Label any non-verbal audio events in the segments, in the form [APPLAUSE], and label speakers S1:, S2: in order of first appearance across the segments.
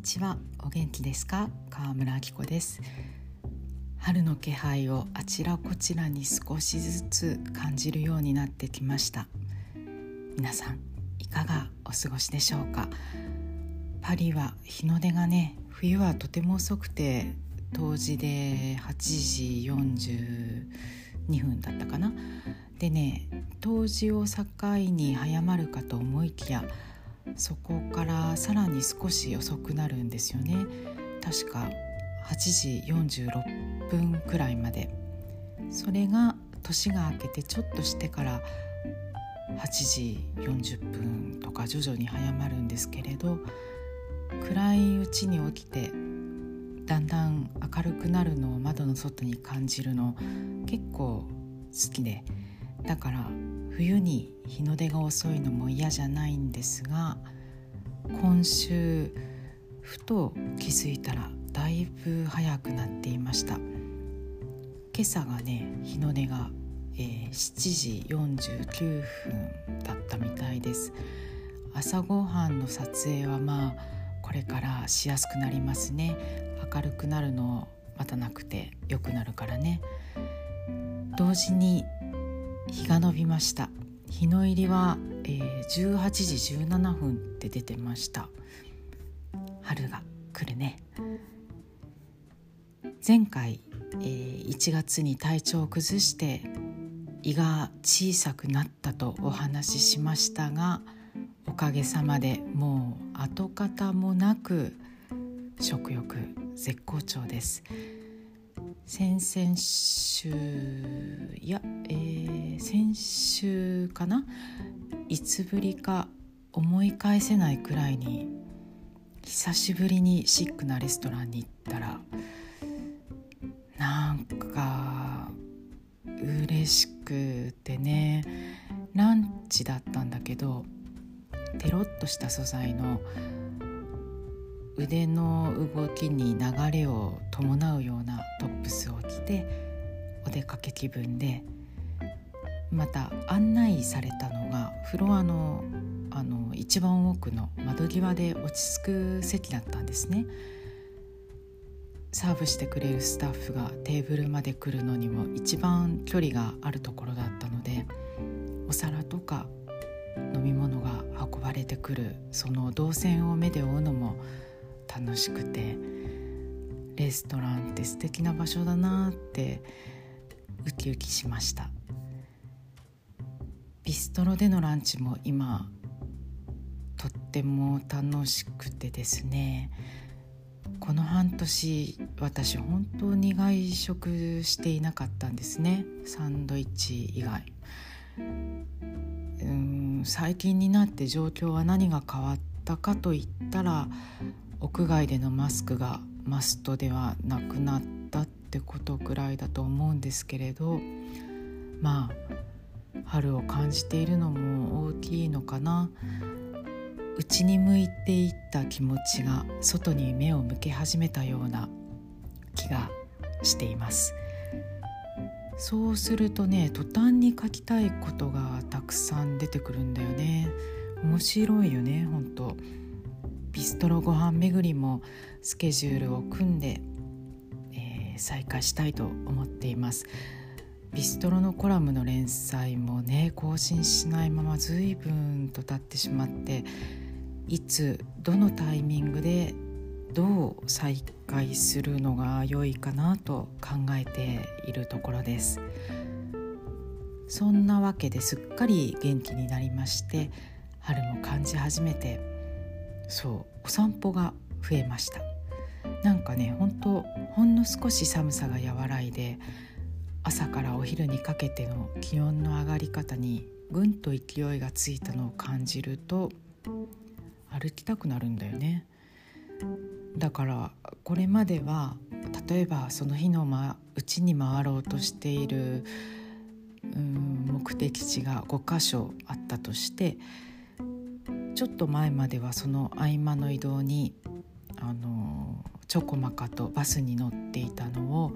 S1: ちは。お元気ですか？川村明子です。春の気配をあちらこちらに少しずつ感じるようになってきました。皆さんいかがお過ごしでしょうか？パリは日の出がね冬はとても遅くて冬至で8時42分だったかな？でね冬至を境に早まるかと思いきやそこからさらに少し遅くなるんですよね。確か8時46分くらいまで。それが年が明けてちょっとしてから8時40分とか徐々に早まるんですけれど暗いうちに起きてだんだん明るくなるのを窓の外に感じるの結構好きでだから冬に日の出が遅いのも嫌じゃないんですが今週ふと気づいたらだいぶ早くなっていました。今朝がね日の出が、えー、7時49分だったみたいです。朝ごはんの撮影はまあこれからしやすくなりますね。明るくなるのを待たなくて良くなるからね。同時に日が伸びました。日の入りは、えー、18時17分って出てました。春が来るね。前回、えー、1月に体調を崩して胃が小さくなったとお話ししましたがおかげさまでもう跡形もなく食欲絶好調です。先々週いや、えー、先週かな？いつぶりか思い返せないくらいに久しぶりにシックなレストランに行ったらなんか嬉しくてね。ランチだったんだけどテロッとした素材の腕の動きに流れを伴うようなトップスを着てお出かけ気分でまた案内されたのがフロアのあの一番奥の窓際で落ち着く席だったんですね。サーブしてくれるスタッフがテーブルまで来るのにも一番距離があるところだったのでお皿とか飲み物が運ばれてくるその動線を目で追うのも楽しくてレストランって素敵な場所だなってウキウキしました。ビストロでのランチも今とっても楽しくてですね。この半年私本当に外食していなかったんですね。サンドイッチ以外。うん最近になって状況は何が変わったかといったら屋外でのマスクがマストではなくなったってことくらいだと思うんですけれどまあ春を感じているのも大きいのかな。内に向いていった気持ちが外に目を向け始めたような気がしています。そうするとね途端に書きたいことがたくさん出てくるんだよね。面白いよね本当。ビストロご飯巡りもスケジュールを組んで、えー、再開したいと思っています。ビストロのコラムの連載もね更新しないまま随分と経ってしまっていつどのタイミングでどう再開するのが良いかなと考えているところです。そんなわけですっかり元気になりまして春も感じ始めてそうお散歩が増えました。なんかね本当ほんの少し寒さが和らいで朝からお昼にかけての気温の上がり方にぐんと勢いがついたのを感じると歩きたくなるんだよね。だからこれまでは例えばその日のうちに回ろうとしているうん目的地が5箇所あったとしてちょっと前まではその合間の移動にあのちょこまかとバスに乗っていたのを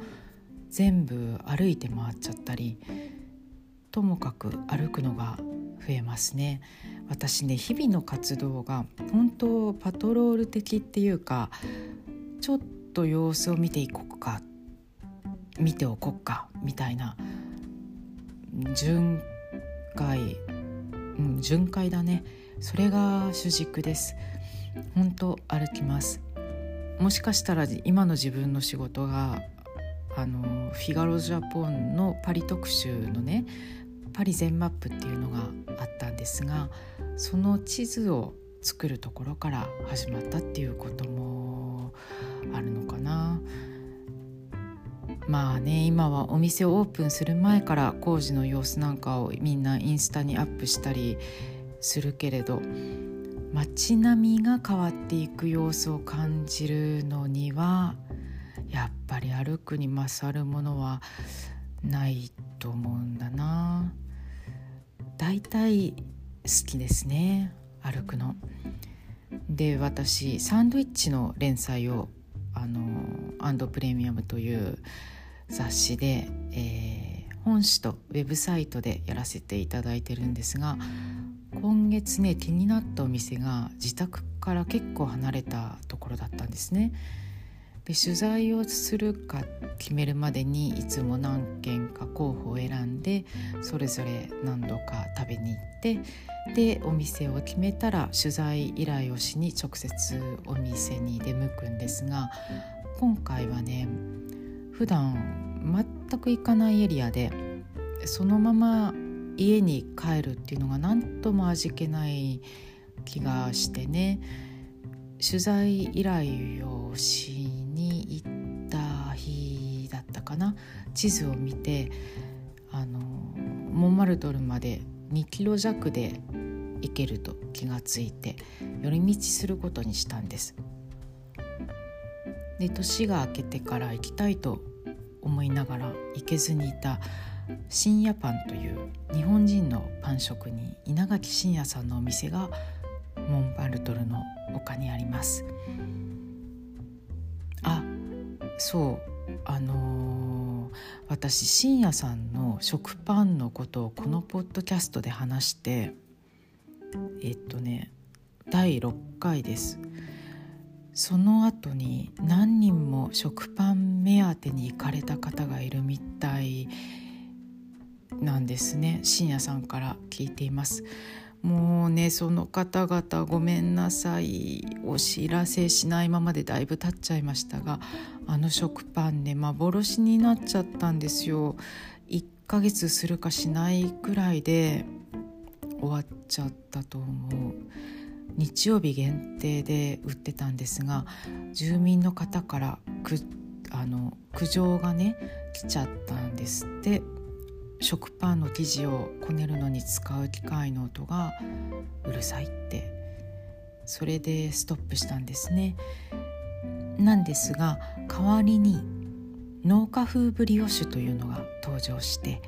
S1: 全部歩いて回っちゃったりともかく歩くのが増えますね。私ね日々の活動が本当パトロール的っていうかちょっと様子を見ていこうか見ておこうかみたいな巡回、うん、巡回だね。それが主軸です本当歩きますもしかしたら今の自分の仕事があのフィガロ・ジャポンのパリ特集のねパリ全マップっていうのがあったんですがその地図を作るところから始まったっていうこともあるのかな。まあね今はお店をオープンする前から工事の様子なんかをみんなインスタにアップしたりするけれど街並みが変わっていく様子を感じるのにはやっぱり歩くに勝るものはないと思うんだな。だいたい好きですね歩くの。で私サンドイッチの連載をあのアンドプレミアムという雑誌で、えー、本誌とウェブサイトでやらせていただいてるんですが今月ね気になったお店が自宅から結構離れたところだったんですね。で取材をするか決めるまでにいつも何軒か候補を選んでそれぞれ何度か食べに行ってでお店を決めたら取材依頼をしに直接お店に出向くんですが今回はね普段全く行かないエリアでそのまま家に帰るっていうのが何とも味気ない気がしてね取材依頼をしに行った日だったかな地図を見てあのモンマルトルまで2キロ弱で行けると気がついて寄り道することにしたんです。で年が明けてから行きたいと思いながら行けずにいた深夜パンという日本人のパン職人稲垣信也さんのお店がモンパルトルの丘にあります。あそう。あのー、私深夜さんの食パンのことをこのポッドキャストで話してえっとね第6回です。その後に何人も食パン目当てに行かれた方がいるみたいなんですね。深夜さんから聞いています。もうねその方々ごめんなさい。お知らせしないままでだいぶ経っちゃいましたがあの食パンね幻になっちゃったんですよ。1ヶ月するかしないくらいで終わっちゃったと思う。日曜日限定で売ってたんですが住民の方からくあの苦情がね来ちゃったんですって。食パンの生地をこねるのに使う機械の音がうるさいって。それでストップしたんですね。なんですが代わりに農家風ブリオッシュというのが登場して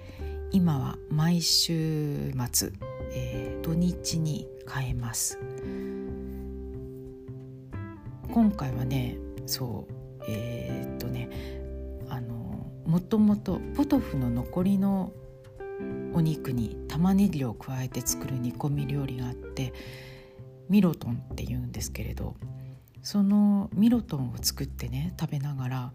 S1: 今は毎週末、えー、土日に変えます。今回はねそうえー、っとねあのもともとポトフの残りのお肉に玉ねぎを加えて作る煮込み料理があってミロトンっていうんですけれどそのミロトンを作ってね食べながら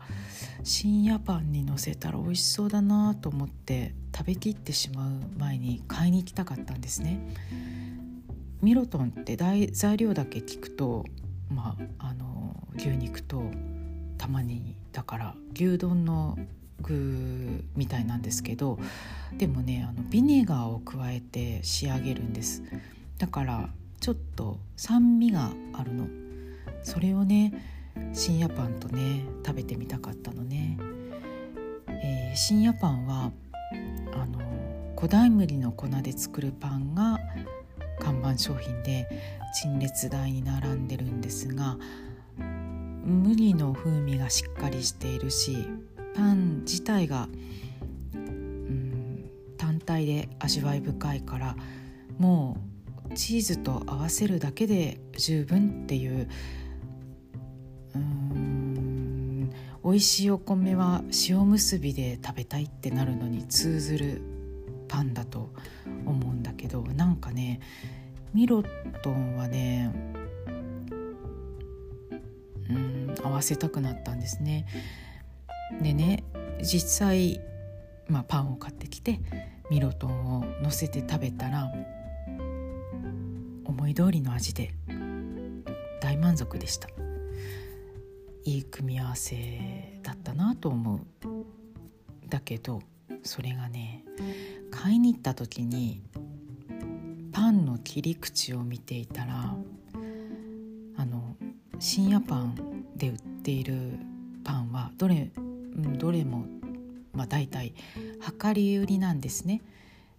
S1: 深夜パンにのせたら美味しそうだなと思って食べきってしまう前に買いに行きたかったんですね。ミロトンって材料だけ聞くと、まあ、あの牛肉と玉ねぎだから牛丼の具みたいなんですけどでもねあのビネガーを加えて仕上げるんです。だからちょっと酸味があるの。それをね深夜パンとね食べてみたかったのね、えー、深夜パンはあの古代麦の粉で作るパンが看板商品で陳列台に並んでるんですが麦の風味がしっかりしているしパン自体がうん単体で味わい深いからもうチーズと合わせるだけで十分っていううん美味しいお米は塩むすびで食べたいってなるのに通ずるパンだと思うんだけどなんかねミロトンはねうん合わせたくなったんですね。でね実際、まあ、パンを買ってきてミロトンを乗せて食べたら思い通りの味で大満足でしたいい組み合わせだったなと思うだけどそれがね買いに行った時にパンの切り口を見ていたらあの深夜パンで売っているパンはどれ,、うん、どれも、まあ、大体量り売りなんですね。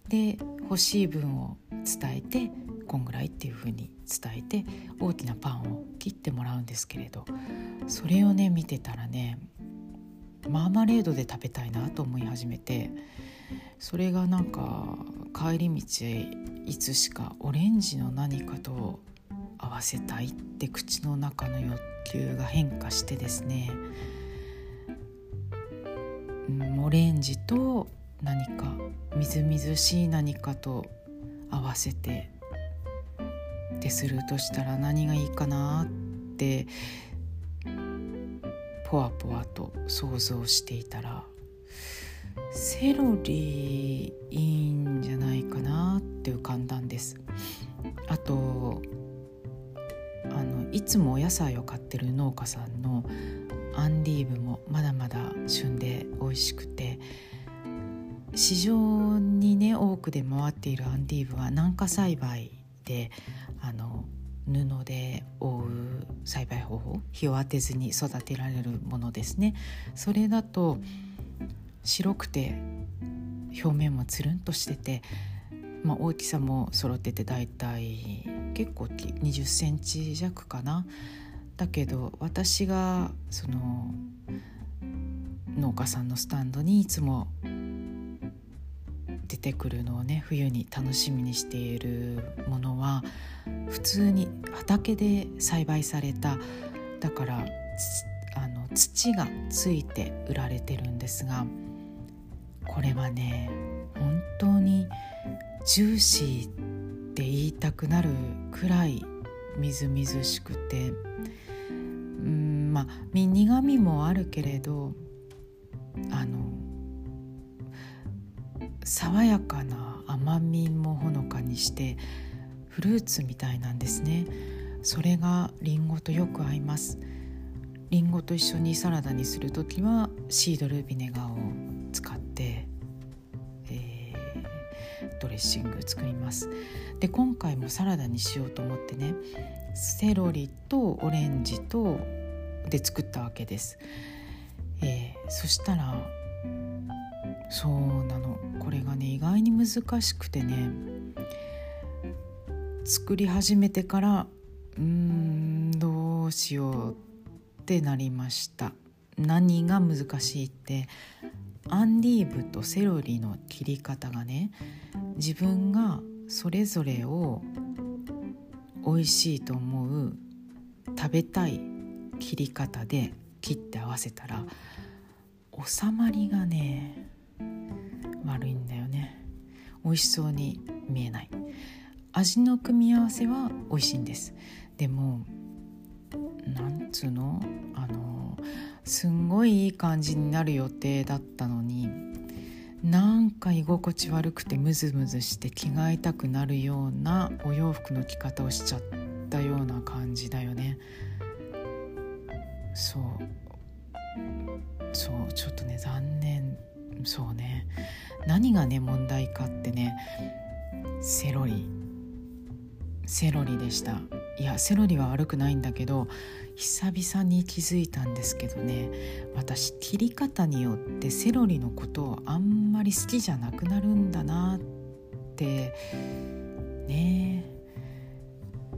S1: で欲しい分を伝えてこんぐらいっていう風に伝えて大きなパンを切ってもらうんですけれどそれをね見てたらねマーマレードで食べたいなと思い始めてそれがなんか帰り道へいつしかオレンジの何かと合わせたいって口の中の欲求が変化してですね、オレンジと何かみずみずしい何かと合わせてってするとしたら何がいいかなってポワポワと想像していたらセロリいいんじゃないかなって浮かんだんです。あとあのいつもお野菜を買ってる農家さんのアンディーブもまだまだ旬で美味しくて市場にね多くで回っているアンディーブは軟化栽培であの布で覆う栽培方法日を当てずに育てられるものですね。それだと白くて表面もつるんとしてて、まあ、大きさも揃っててだいたい結構20センチ弱かな。だけど私がその農家さんのスタンドにいつも出てくるのをね冬に楽しみにしているものは普通に畑で栽培されただからあの土がついて売られてるんですがこれはね本当にジューシーって言いたくなるくらいみずみずしくてうんまあ苦みもあるけれどあの爽やかな甘みもほのかにしてフルーツみたいなんですね。それがりんごとよく合います。りんごと一緒にサラダにする時はシードルビネガーを使って、えー、ドレッシング作ります。で今回もサラダにしようと思ってねセロリとオレンジとで作ったわけです、えー、そしたらそうなの。これがね意外に難しくてね。作り始めてからうーんどうしようってなりました。何が難しいってアンディーブとセロリの切り方がね自分がそれぞれを美味しいと思う食べたい切り方で切って合わせたら収まりがね悪いんだよね。美味しそうに見えない。味の組み合わせは美味しいんです。でもなんつうの？あのすんごいいい感じになる予定だったのになんか居心地悪くてムズムズして着替えたくなるようなお洋服の着方をしちゃったような感じだよね。そう。そう。ちょっとね残念。そうね。何がね問題かってねセロリ。セロリでした。いやセロリは悪くないんだけど久々に気づいたんですけどね私切り方によってセロリのことをあんまり好きじゃなくなるんだなってね。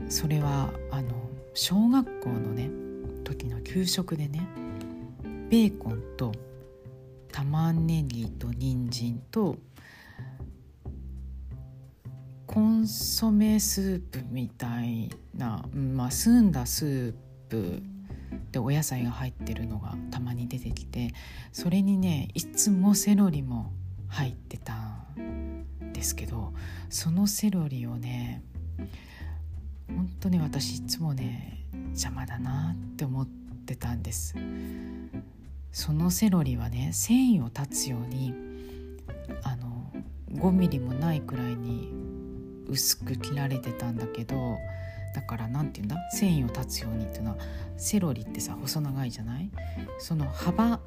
S1: それはあの小学校のね時の給食でねベーコンと玉ねぎと人参とコンソメスープみたいな、まあ、澄んだスープでお野菜が入ってるのがたまに出てきてそれにねいつもセロリも入ってたんですけどそのセロリをねとね私いつもね邪魔だなって思ってたんです。そのセロリはね繊維を断つようにあの5ミリもないくらいに薄く切られてたんだけどだから何て言うんだ？繊維を断つようにっていうのはセロリってさ細長いじゃない？その幅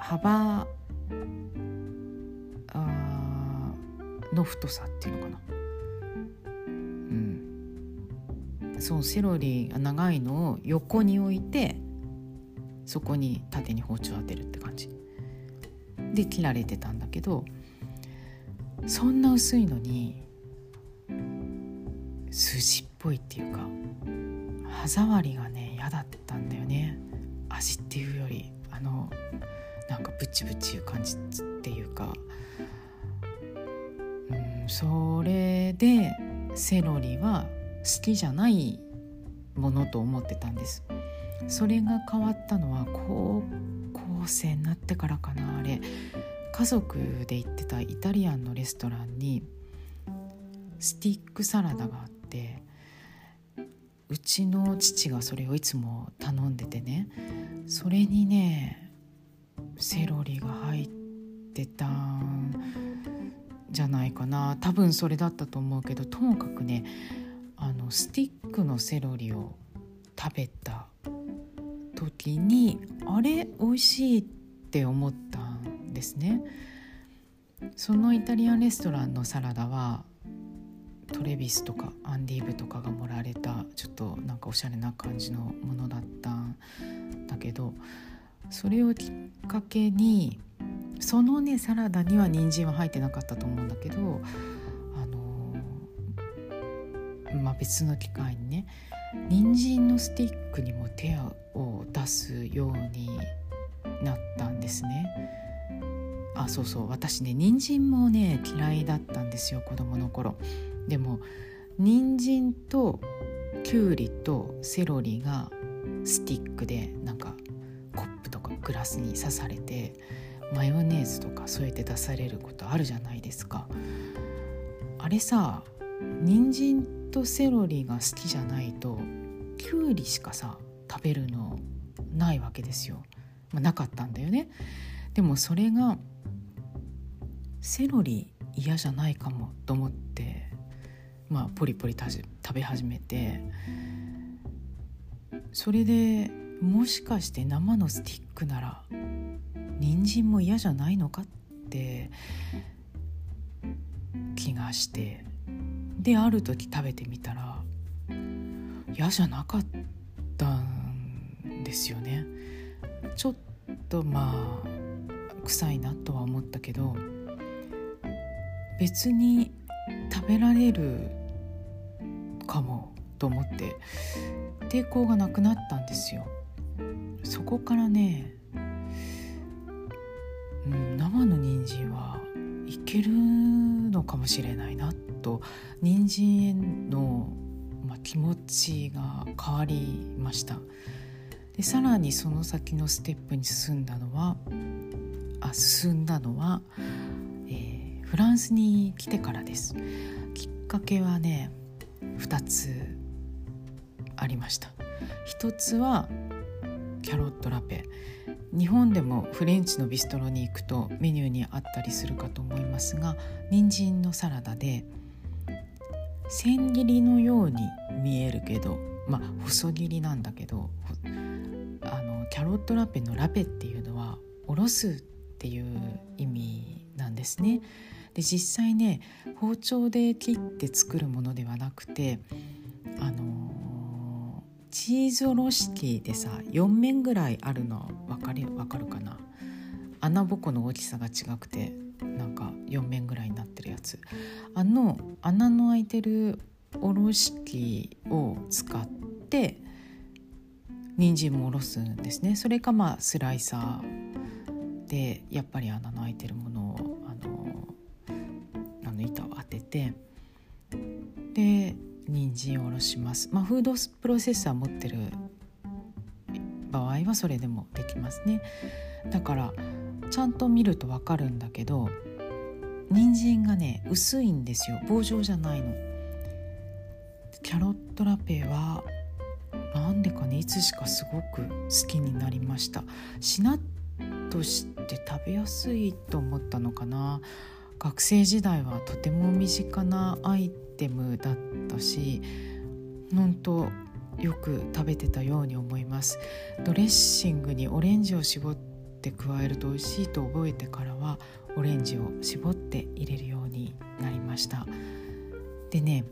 S1: 幅あの太さっていうのかな？うん。そうセロリが長いのを横に置いてそこに縦に包丁当てるって感じ。で切られてたんだけどそんな薄いのに筋っぽいっていうか歯触りがね嫌だったんだよね。味っていうよりあのなんかブチブチいう感じっていうか。うんそれでセロリは好きじゃないものと思ってたんです。それが変わったのは高校生になってからかなあれ。家族で行ってたイタリアンのレストランにスティックサラダがあってうちの父がそれをいつも頼んでてねそれにねセロリが入ってたんじゃないかな。多分それだったと思うけどともかくねあのスティックのセロリを食べた時にあれ美味しいって思ったんですね。そのイタリアンレストランのサラダはトレビスとかアンディーブとかが盛られたちょっとなんかおしゃれな感じのものだったんだけどそれをきっかけにそのねサラダには人参は入ってなかったと思うんだけどあのまあ別の機会にね人参のスティックにも手を出すようになったんですね。あそうそう。私ね人参もね嫌いだったんですよ子供の頃。でも人参ときゅうりとセロリがスティックでなんかコップとかグラスに刺されてマヨネーズとか添えて出されることあるじゃないですか。あれさ人参とセロリが好きじゃないときゅうりしかさ食べるのないわけですよ、まあ、なかったんだよね。でもそれがセロリ嫌じゃないかもと思ってまあポリポリ食べ始めてそれでもしかして生のスティックなら人参も嫌じゃないのかって気がしてである時食べてみたら嫌じゃなかったんですよね。ちょっとまあ臭いなとは思ったけど別に食べられるかもと思って抵抗がなくなったんですよ。そこからね、うん、生の人参はいけるのかもしれないなと人参への、まあ、気持ちが変わりました。でさらにその先のステップに進んだのはあ進んだのは、えー、フランスに来てからです。きっかけはね2つありました。一つはキャロットラペ。日本でもフレンチのビストロに行くとメニューにあったりするかと思いますが人参のサラダで千切りのように見えるけどまあ細切りなんだけどあのキャロットラペのラペっていうのはおろすっていう意味なんですね。で実際ね包丁で切って作るものではなくてあのチーズおろし器でさ4面ぐらいあるの分かる分かるかな？穴ぼこの大きさが違くてなんか4面ぐらいになってるやつ。あの穴の開いてるおろし器を使って人参もおろすんですね。それかまあスライサーでやっぱり穴の開いてるものをあのあの板を当ててで人参をおろします、まあ、フードプロセッサー持ってる場合はそれでもできますね。だからちゃんと見ると分かるんだけど人参がね薄いんですよ。棒状じゃないの。キャロットラペはなんでかねいつしかすごく好きになりました。しなっとして食べやすいと思ったのかな。学生時代はとても身近なアイテムだったし本当よく食べてたように思います。ドレッシングにオレンジを絞って加えると美味しいと覚えてからはオレンジを絞って入れるようになりましたでね、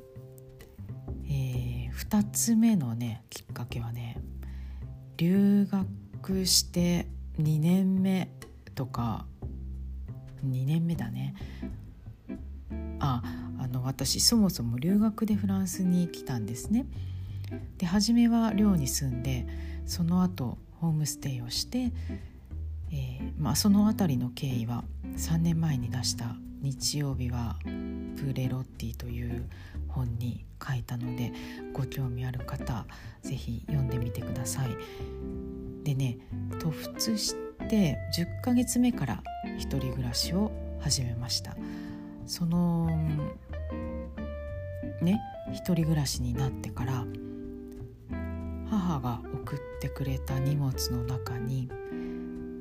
S1: えー、2つ目のねきっかけはね留学して2年目とか2年目だねああの私そもそも留学でフランスに来たんですね。で初めは寮に住んでその後ホームステイをして、えー、まあ、その辺りの経緯は3年前に出した「日曜日はプレロッティ」という本に書いたのでご興味ある方是非読んでみてください。でね突出して10ヶ月目から一人暮らしを始めましたそのね一人暮らしになってから母が送ってくれた荷物の中に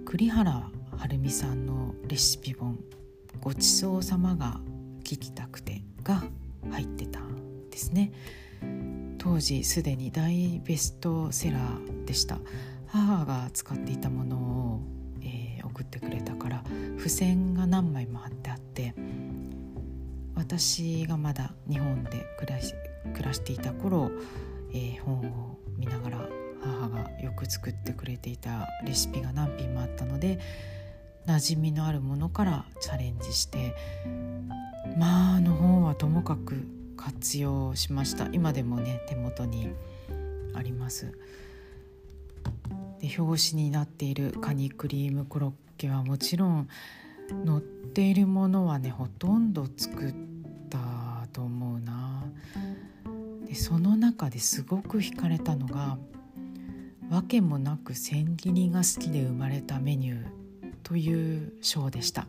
S1: 栗原はるみさんのレシピ本「ごちそうさまが聞きたくて」が入ってたんですね。当時すでに大ベストセラーでした。母が使っていたものを、えー、送ってくれたから付箋が何枚も貼ってあって私がまだ日本で暮らし暮らしていた頃、えー、本を見ながら母がよく作ってくれていたレシピが何品もあったので馴染みのあるものからチャレンジしてまああの本はともかく活用しました。今でもね手元にあります。で表紙になっているカニクリームコロッケはもちろん載っているものはねほとんど作ったと思うな。でその中ですごく惹かれたのが訳もなく千切りが好きで生まれたメニューという章でした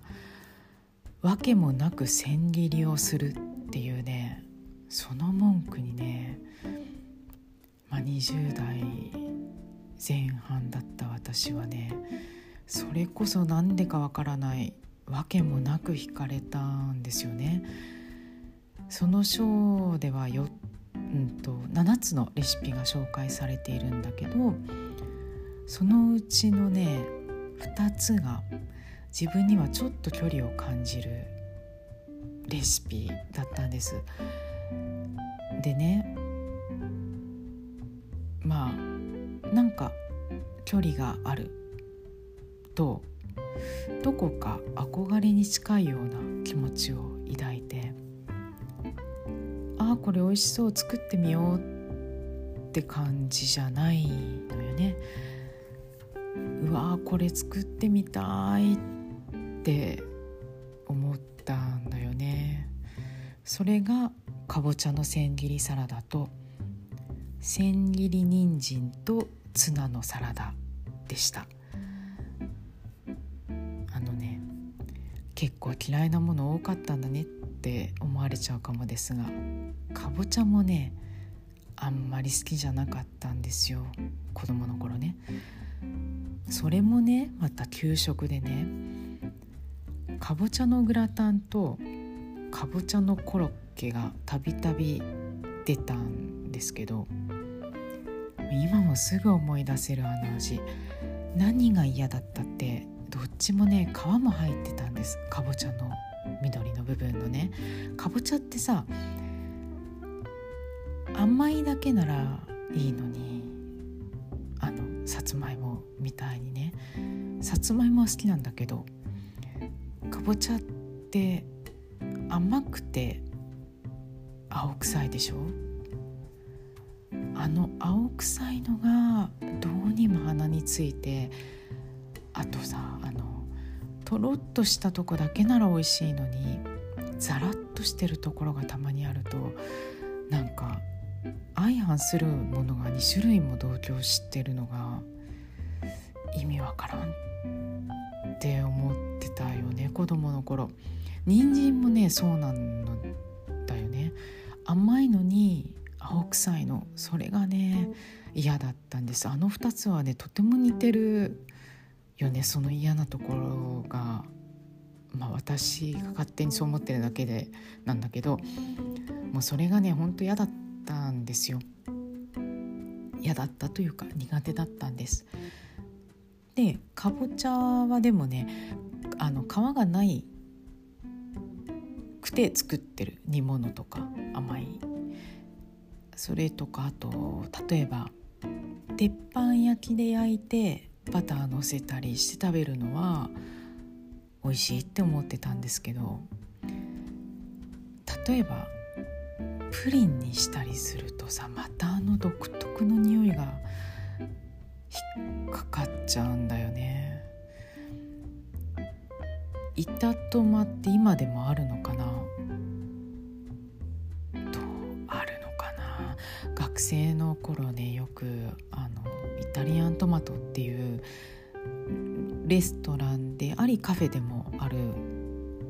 S1: 訳もなく千切りをするっていうねその文句にね、まあ、20代前半だった私はねそれこそ何でかわからない訳もなく惹かれたんですよね。その章ではようんと、7つのレシピが紹介されているんだけどそのうちのね2つが自分にはちょっと距離を感じるレシピだったんです。でねまあなんか距離があるとどこか憧れに近いような気持ちを抱いてこれ美味しそう作ってみようって感じじゃないのよね。うわこれ作ってみたいって思ったんだよね。それがかぼちゃの千切りサラダと千切り人参とツナのサラダでした。あのね結構嫌いなもの多かったんだねってって思われちゃうかもですがかぼちゃもねあんまり好きじゃなかったんですよ。子供の頃ね。それもねまた給食でねかぼちゃのグラタンとかぼちゃのコロッケがたびたび出たんですけど今もすぐ思い出せるあの味。何が嫌だったってどっちもね皮も入ってたんです。かぼちゃの緑の部分のねかぼちゃってさ甘いだけならいいのにあのさつまいもみたいにね。さつまいもは好きなんだけどかぼちゃって甘くて青臭いでしょ？あの青臭いのがどうにも鼻についてあとさあのとろっとしたとこだけなら美味しいのにザラッとしてるところがたまにあるとなんか相反するものが2種類も同居してるのが意味わからんって思ってたよね子供の頃。人参もねそうなのだよね。甘いのに青臭いの。それがね嫌だったんです。あの2つはねとても似てるよねその嫌なところがまあ私が勝手にそう思ってるだけでなんだけどもうそれがねほんと嫌だったんですよ。嫌だったというか苦手だったんです。でかぼちゃはでもねあの皮がないくて作ってる煮物とか甘い。それとかあと例えば鉄板焼きで焼いてバターのせたりして食べるのは美味しいって思ってたんですけど例えばプリンにしたりするとさまたあの独特の匂いが引っかかっちゃうんだよね。板トマって今でもあるのかな？とあるのかな？学生の頃ねよくあのタリアントマトっていうレストランでありカフェでもある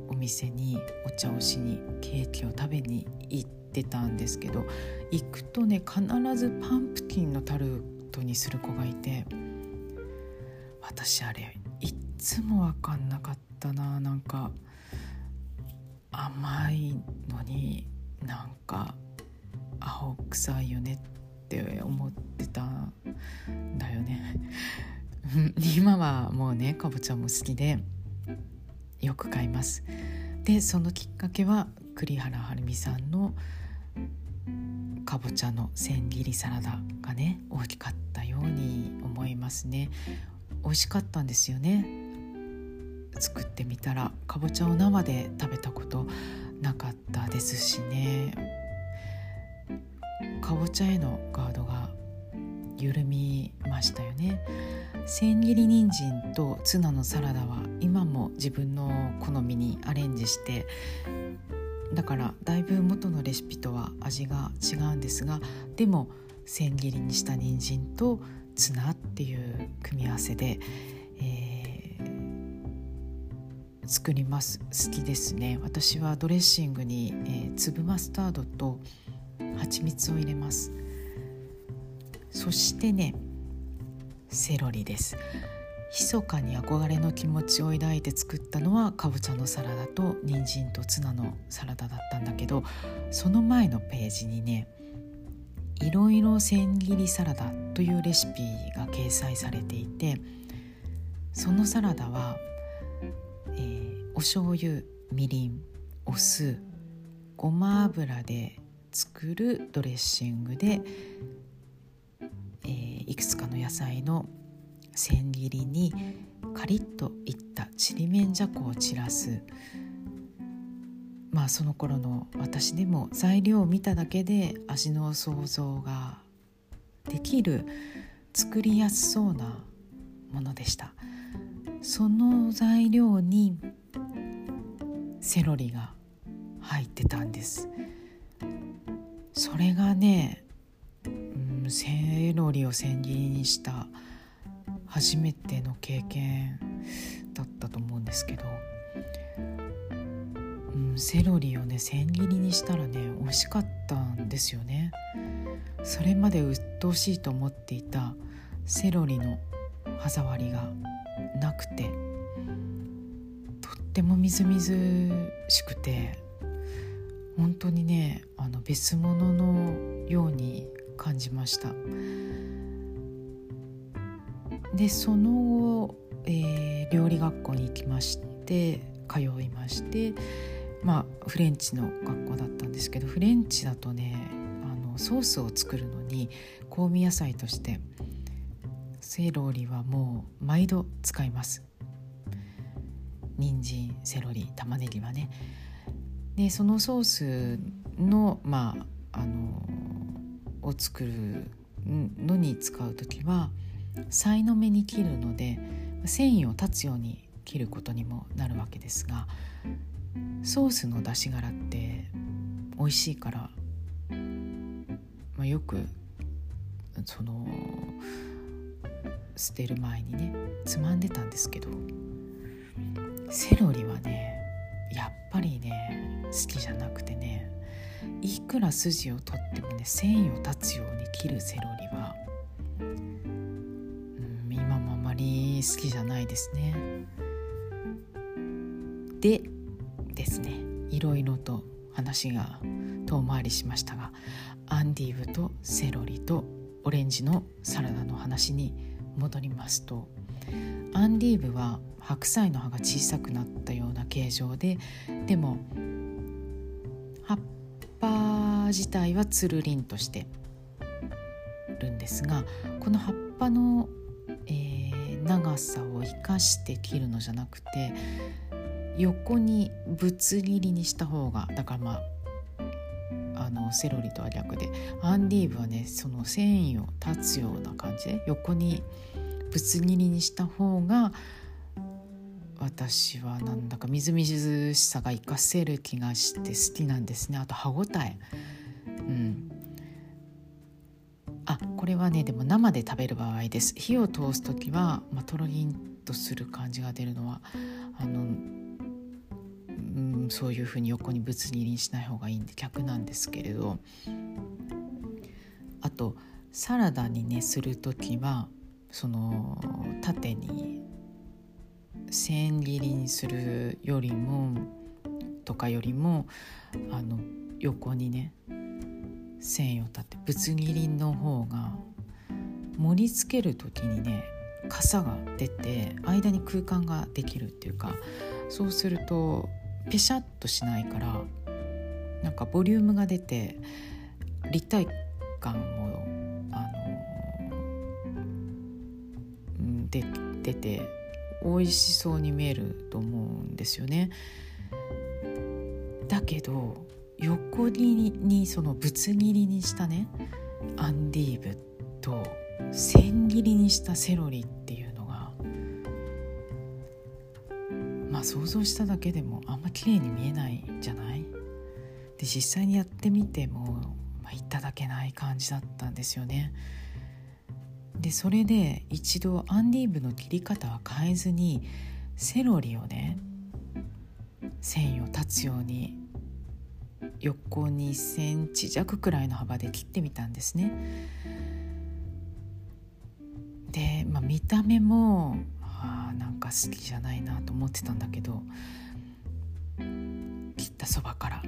S1: お店にお茶をしにケーキを食べに行ってたんですけど行くとね必ずパンプキンのタルトにする子がいて私あれいっつも分かんなかったな。なんか甘いのになんか青臭いよねって思ってたんだよね。[LAUGHS] 今はもうねかぼちゃも好きでよく買います。でそのきっかけは栗原はるみさんのかぼちゃの千切りサラダがね大きかったように思いますね。美味しかったんですよね。作ってみたらかぼちゃを生で食べたことなかったですしね。かぼちゃへのガードが緩みましたよね。千切り人参とツナのサラダは今も自分の好みにアレンジしてだからだいぶ元のレシピとは味が違うんですがでも千切りにした人参とツナっていう組み合わせで、えー、作ります。好きですね。私はドレッシングに、えー、粒マスタードと蜂蜜を入れます。そしてねセロリです。密かに憧れの気持ちを抱いて作ったのはかぼちゃのサラダと人参とツナのサラダだったんだけどその前のページにねいろいろ千切りサラダというレシピが掲載されていてそのサラダは、えー、お醤油みりんお酢ごま油で作るドレッシングで、くつかの野菜の千切りにカリッといったちりめんじゃこを散らす。まあその頃の私でも材料を見ただけで味の想像ができる作りやすそうなものでした。その材料にセロリが入ってたんです。それがねセロリを千切りにした初めての経験だったと思うんですけど、うん、セロリをね千切りにしたらね美味しかったんですよね。それまで鬱陶しいと思っていたセロリの歯触りがなくてとってもみずみずしくて本当にねあの別物のように感じました。でその後、えー、料理学校に行きまして通いましてまあフレンチの学校だったんですけどフレンチだとねあのソースを作るのに香味野菜としてセロリはもう毎度使います。人参セロリ玉ねぎはね。でそのソースのまああのを作るのに使う時はさいの目に切るので繊維を断つように切ることにもなるわけですがソースの出し殻って美味しいから、まあ、よくその捨てる前にねつまんでたんですけどセロリはねやっぱりね好きじゃなくてねいくら筋を取ってもね繊維を断つように切るセロリは、うん、今もあまり好きじゃないですね。でですねいろいろと話が遠回りしましたがアンディーブとセロリとオレンジのサラダの話に戻りますとアンディーブは白菜の葉が小さくなったような形状ででも葉っぱ自体はつるりんとしてるんですがこの葉っぱの、えー、長さを生かして切るのじゃなくて横にぶつ切りにした方がだからまああのセロリとは逆でアンディーブはねその繊維を断つような感じで横にぶつ切りにした方が私はなんだかみずみずしさが活かせる気がして好きなんですね。あと歯ごたえ。うん。あこれはねでも生で食べる場合です。火を通す時は、まあ、とろりんとする感じが出るのはあのうんそういうふうに横にぶつ切りにしない方がいいんで逆なんですけれど。あとサラダにねする時はその縦に千切りにするよりもとかよりもあの横にね繊維を立ってぶつ切りの方が盛り付ける時にね傘が出て間に空間ができるっていうかそうするとペシャッとしないからなんかボリュームが出て立体感もあので出て美味しそうに見えると思うんですよね。だけど横ににそのぶつ切りにしたねアンディーブと千切りにしたセロリっていうのがまあ想像しただけでもあんま綺麗に見えないじゃない？で実際にやってみても、まあ、いただけない感じだったんですよね。でそれで一度アンディーブの切り方は変えずにセロリをね繊維を断つように横2センチ弱くらいの幅で切ってみたんですね。で、まあ、見た目もあなんか好きじゃないなと思ってたんだけど切ったそばから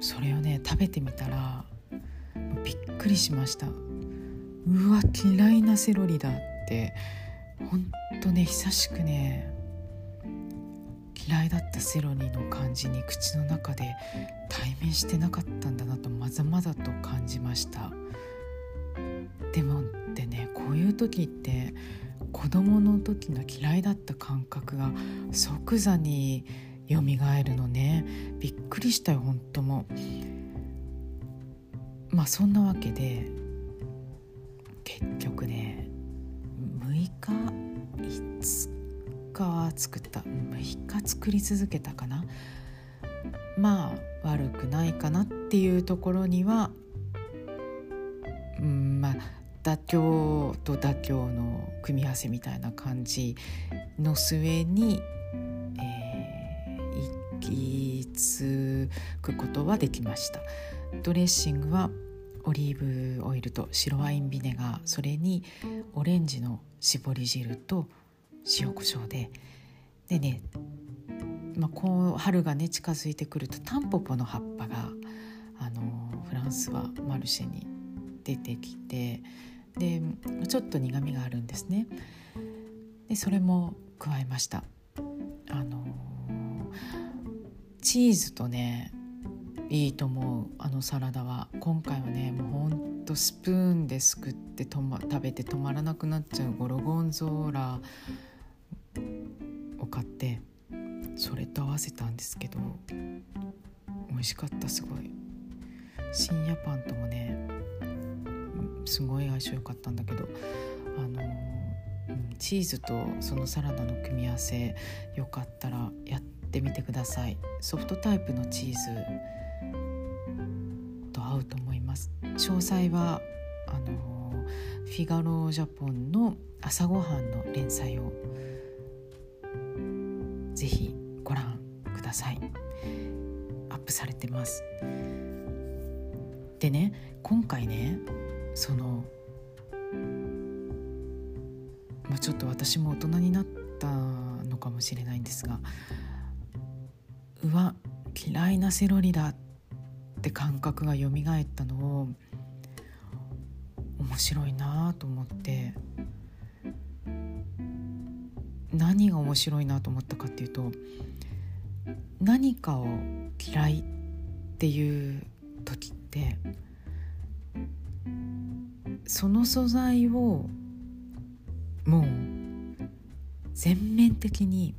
S1: それをね食べてみたらびっくりしました。うわ嫌いなセロリだってほんとね久しくね嫌いだったセロリの感じに口の中で対面してなかったんだなとまざまざと感じました。でもってねこういう時って子供の時の嫌いだった感覚が即座に蘇るのね。びっくりしたよ本当も。まあそんなわけで結局ね6日日は作った。6日作り続けたかな。まあ悪くないかなっていうところにはうんまあ妥協と妥協の組み合わせみたいな感じの末に、えー、行き着くことはできました。ドレッシングはオリーブオイルと白ワインビネガー。それにオレンジの絞り汁と塩コショウででね、まあ、こう春がね近づいてくるとタンポポの葉っぱがあのフランスはマルシェに出てきてでちょっと苦みがあるんですね。でそれも加えました。あのチーズとねいいと思うあのサラダは今回はねもうほんとスプーンですくって、ま、食べて止まらなくなっちゃうゴルゴンゾーラを買ってそれと合わせたんですけど美味しかったすごい。深夜パンともねすごい相性良かったんだけどあのチーズとそのサラダの組み合わせよかったらやってみてください。ソフトタイプのチーズと合うと思います。詳細はあのフィガロジャポンの朝ごはんの連載をぜひご覧くださいアップされてます。でね今回ねその、まあ、ちょっと私も大人になったのかもしれないんですがうわ嫌いなセロリだって感覚が蘇ったのを面白いなと思って何が面白いなと思ったかっていうと何かを嫌いっていう時ってその素材をもう全面的に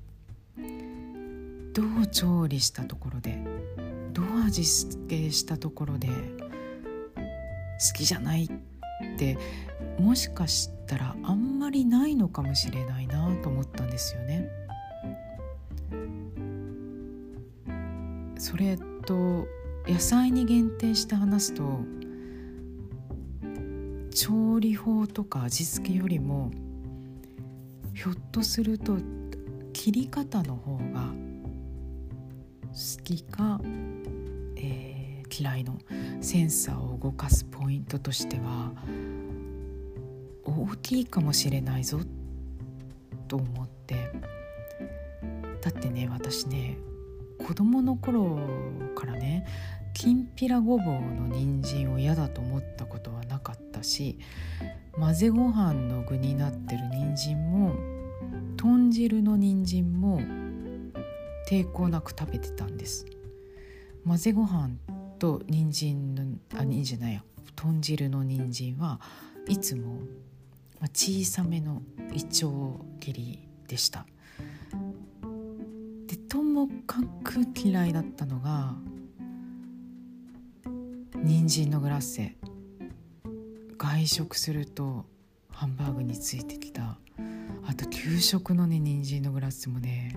S1: どう調理したところでどう味付けしたところで好きじゃないってもしかしたらあんまりないのかもしれないなと思ったんですよね。それと野菜に限定して話すと調理法とか味付けよりもひょっとすると切り方の方が好きか、えー、嫌いのセンサーを動かすポイントとしては大きいかもしれないぞ。と思って。だってね私ね子供の頃からねきんぴらごぼうの人参を嫌だと思ったことはなかったし混ぜご飯の具になってる人参も豚汁の人参も抵抗なく食べてたんです。混ぜご飯と人参のあ人参じゃないや豚汁の人参はいつも小さめのいちょう切りでした。でともかく嫌いだったのが人参のグラッセ。外食するとハンバーグについてきた。あと給食のね人参のグラッセもね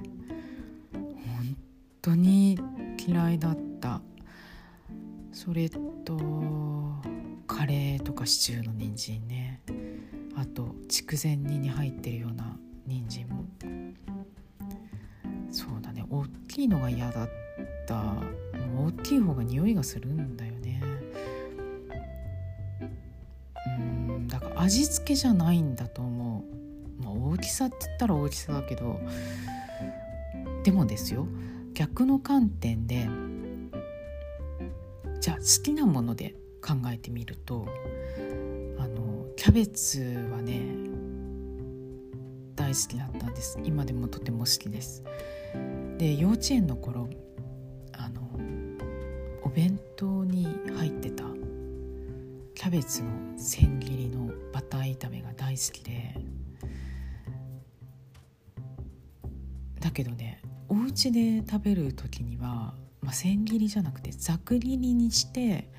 S1: 本当に嫌いだった。それとカレーとかシチューの人参ね。あと筑前煮に入ってるような人参も。そうだね。大きいのが嫌だった。大きい方が匂いがするんだよね。うんだから味付けじゃないんだと思う、まあ、大きさって言ったら大きさだけど。でもですよ。逆の観点でじゃあ好きなもので考えてみるとキャベツはね大好きだったんです。今でもとても好きです。で幼稚園の頃あのお弁当に入ってたキャベツの千切りのバター炒めが大好きでだけどねお家で食べる時には、まあ、千切りじゃなくてざく切りにして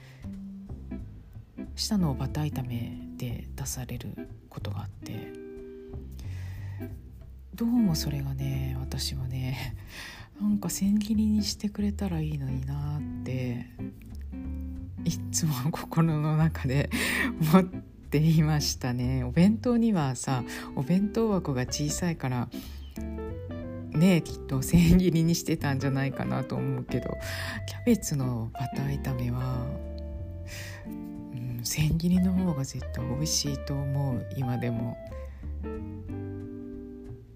S1: 下のバター炒めで出されることがあってどうもそれがね私はね [LAUGHS] なんか千切りにしてくれたらいいのになっていつも心の中で [LAUGHS] 思っていましたね。お弁当にはさお弁当箱が小さいからねきっと千切りにしてたんじゃないかなと思うけどキャベツのバター炒めは千切りの方が絶対美味しいと思う今でも。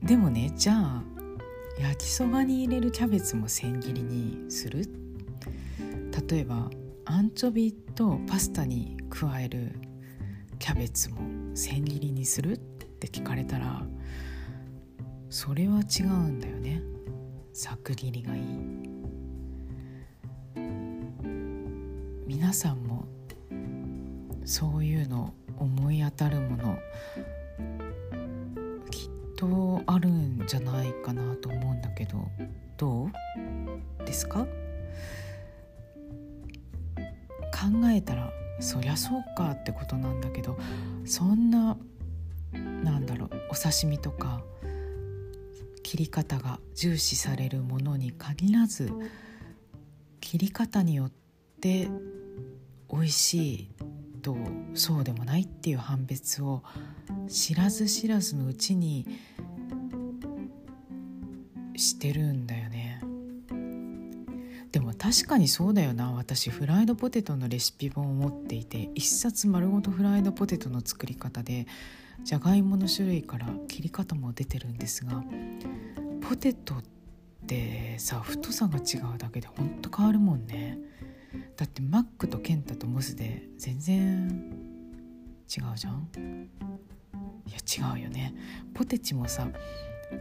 S1: でもねじゃあ焼きそばに入れるキャベツも千切りにする？例えばアンチョビとパスタに加えるキャベツも千切りにするって聞かれたらそれは違うんだよね。ざく切りがいい。皆さんもそういうの思い当たるものきっとあるんじゃないかなと思うんだけどどう？ですか？考えたらそりゃそうかってことなんだけどそんななんだろうお刺身とか切り方が重視されるものに限らず切り方によって美味しいとそうでもないっていう判別を知らず知らずのうちにしてるんだよね。でも確かにそうだよな私フライドポテトのレシピ本を持っていて一冊丸ごとフライドポテトの作り方でじゃがいもの種類から切り方も出てるんですがポテトってさ太さが違うだけでほんと変わるもんねだってマックとケンタとモスで全然違うじゃん？いや違うよね。ポテチもさ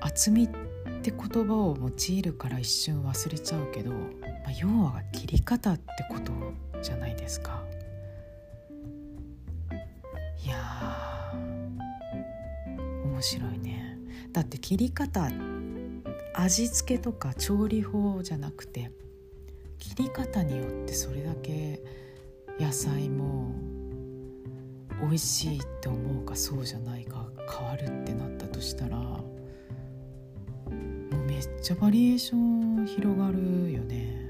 S1: 厚みって言葉を用いるから一瞬忘れちゃうけど、まあ、要は切り方ってことじゃないですか。いや面白いね。だって切り方味付けとか調理法じゃなくて切り方によってそれだけ野菜も美味しいって思うかそうじゃないか変わるってなったとしたらもうめっちゃバリエーション広がるよね。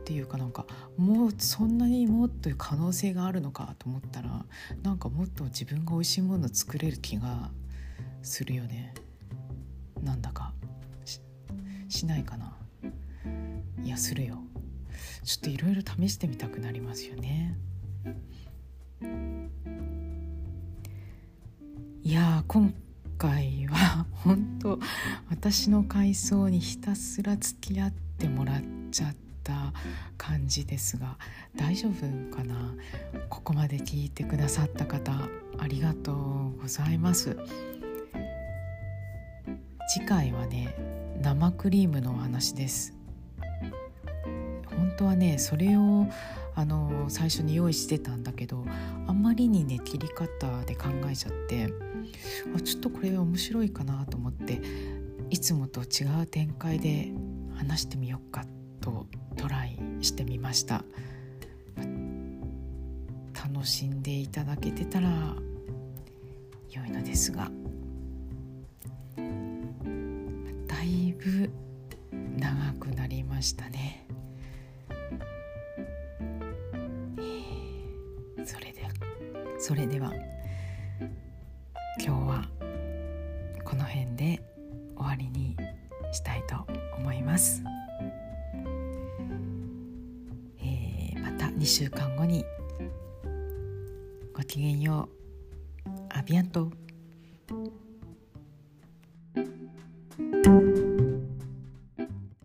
S1: っていうかなんかもうそんなにもっと可能性があるのかと思ったらなんかもっと自分が美味しいもの作れる気がするよねなんだかしないかないやするよ。ちょっといろいろ試してみたくなりますよね。いや今回は本当私の回想にひたすら付き合ってもらっちゃった感じですが大丈夫かな？ここまで聞いてくださった方ありがとうございます。次回はね生クリームのお話です。本当はねそれをあの最初に用意してたんだけどあんまりにね切り方で考えちゃってあちょっとこれ面白いかなと思っていつもと違う展開で話してみようかとトライしてみました楽しんでいただけてたら良いのですがだいぶ長くなりましたね。それでは今日はこの辺で終わりにしたいと思います、えー、また2週間後にごきげんよう。アビアント。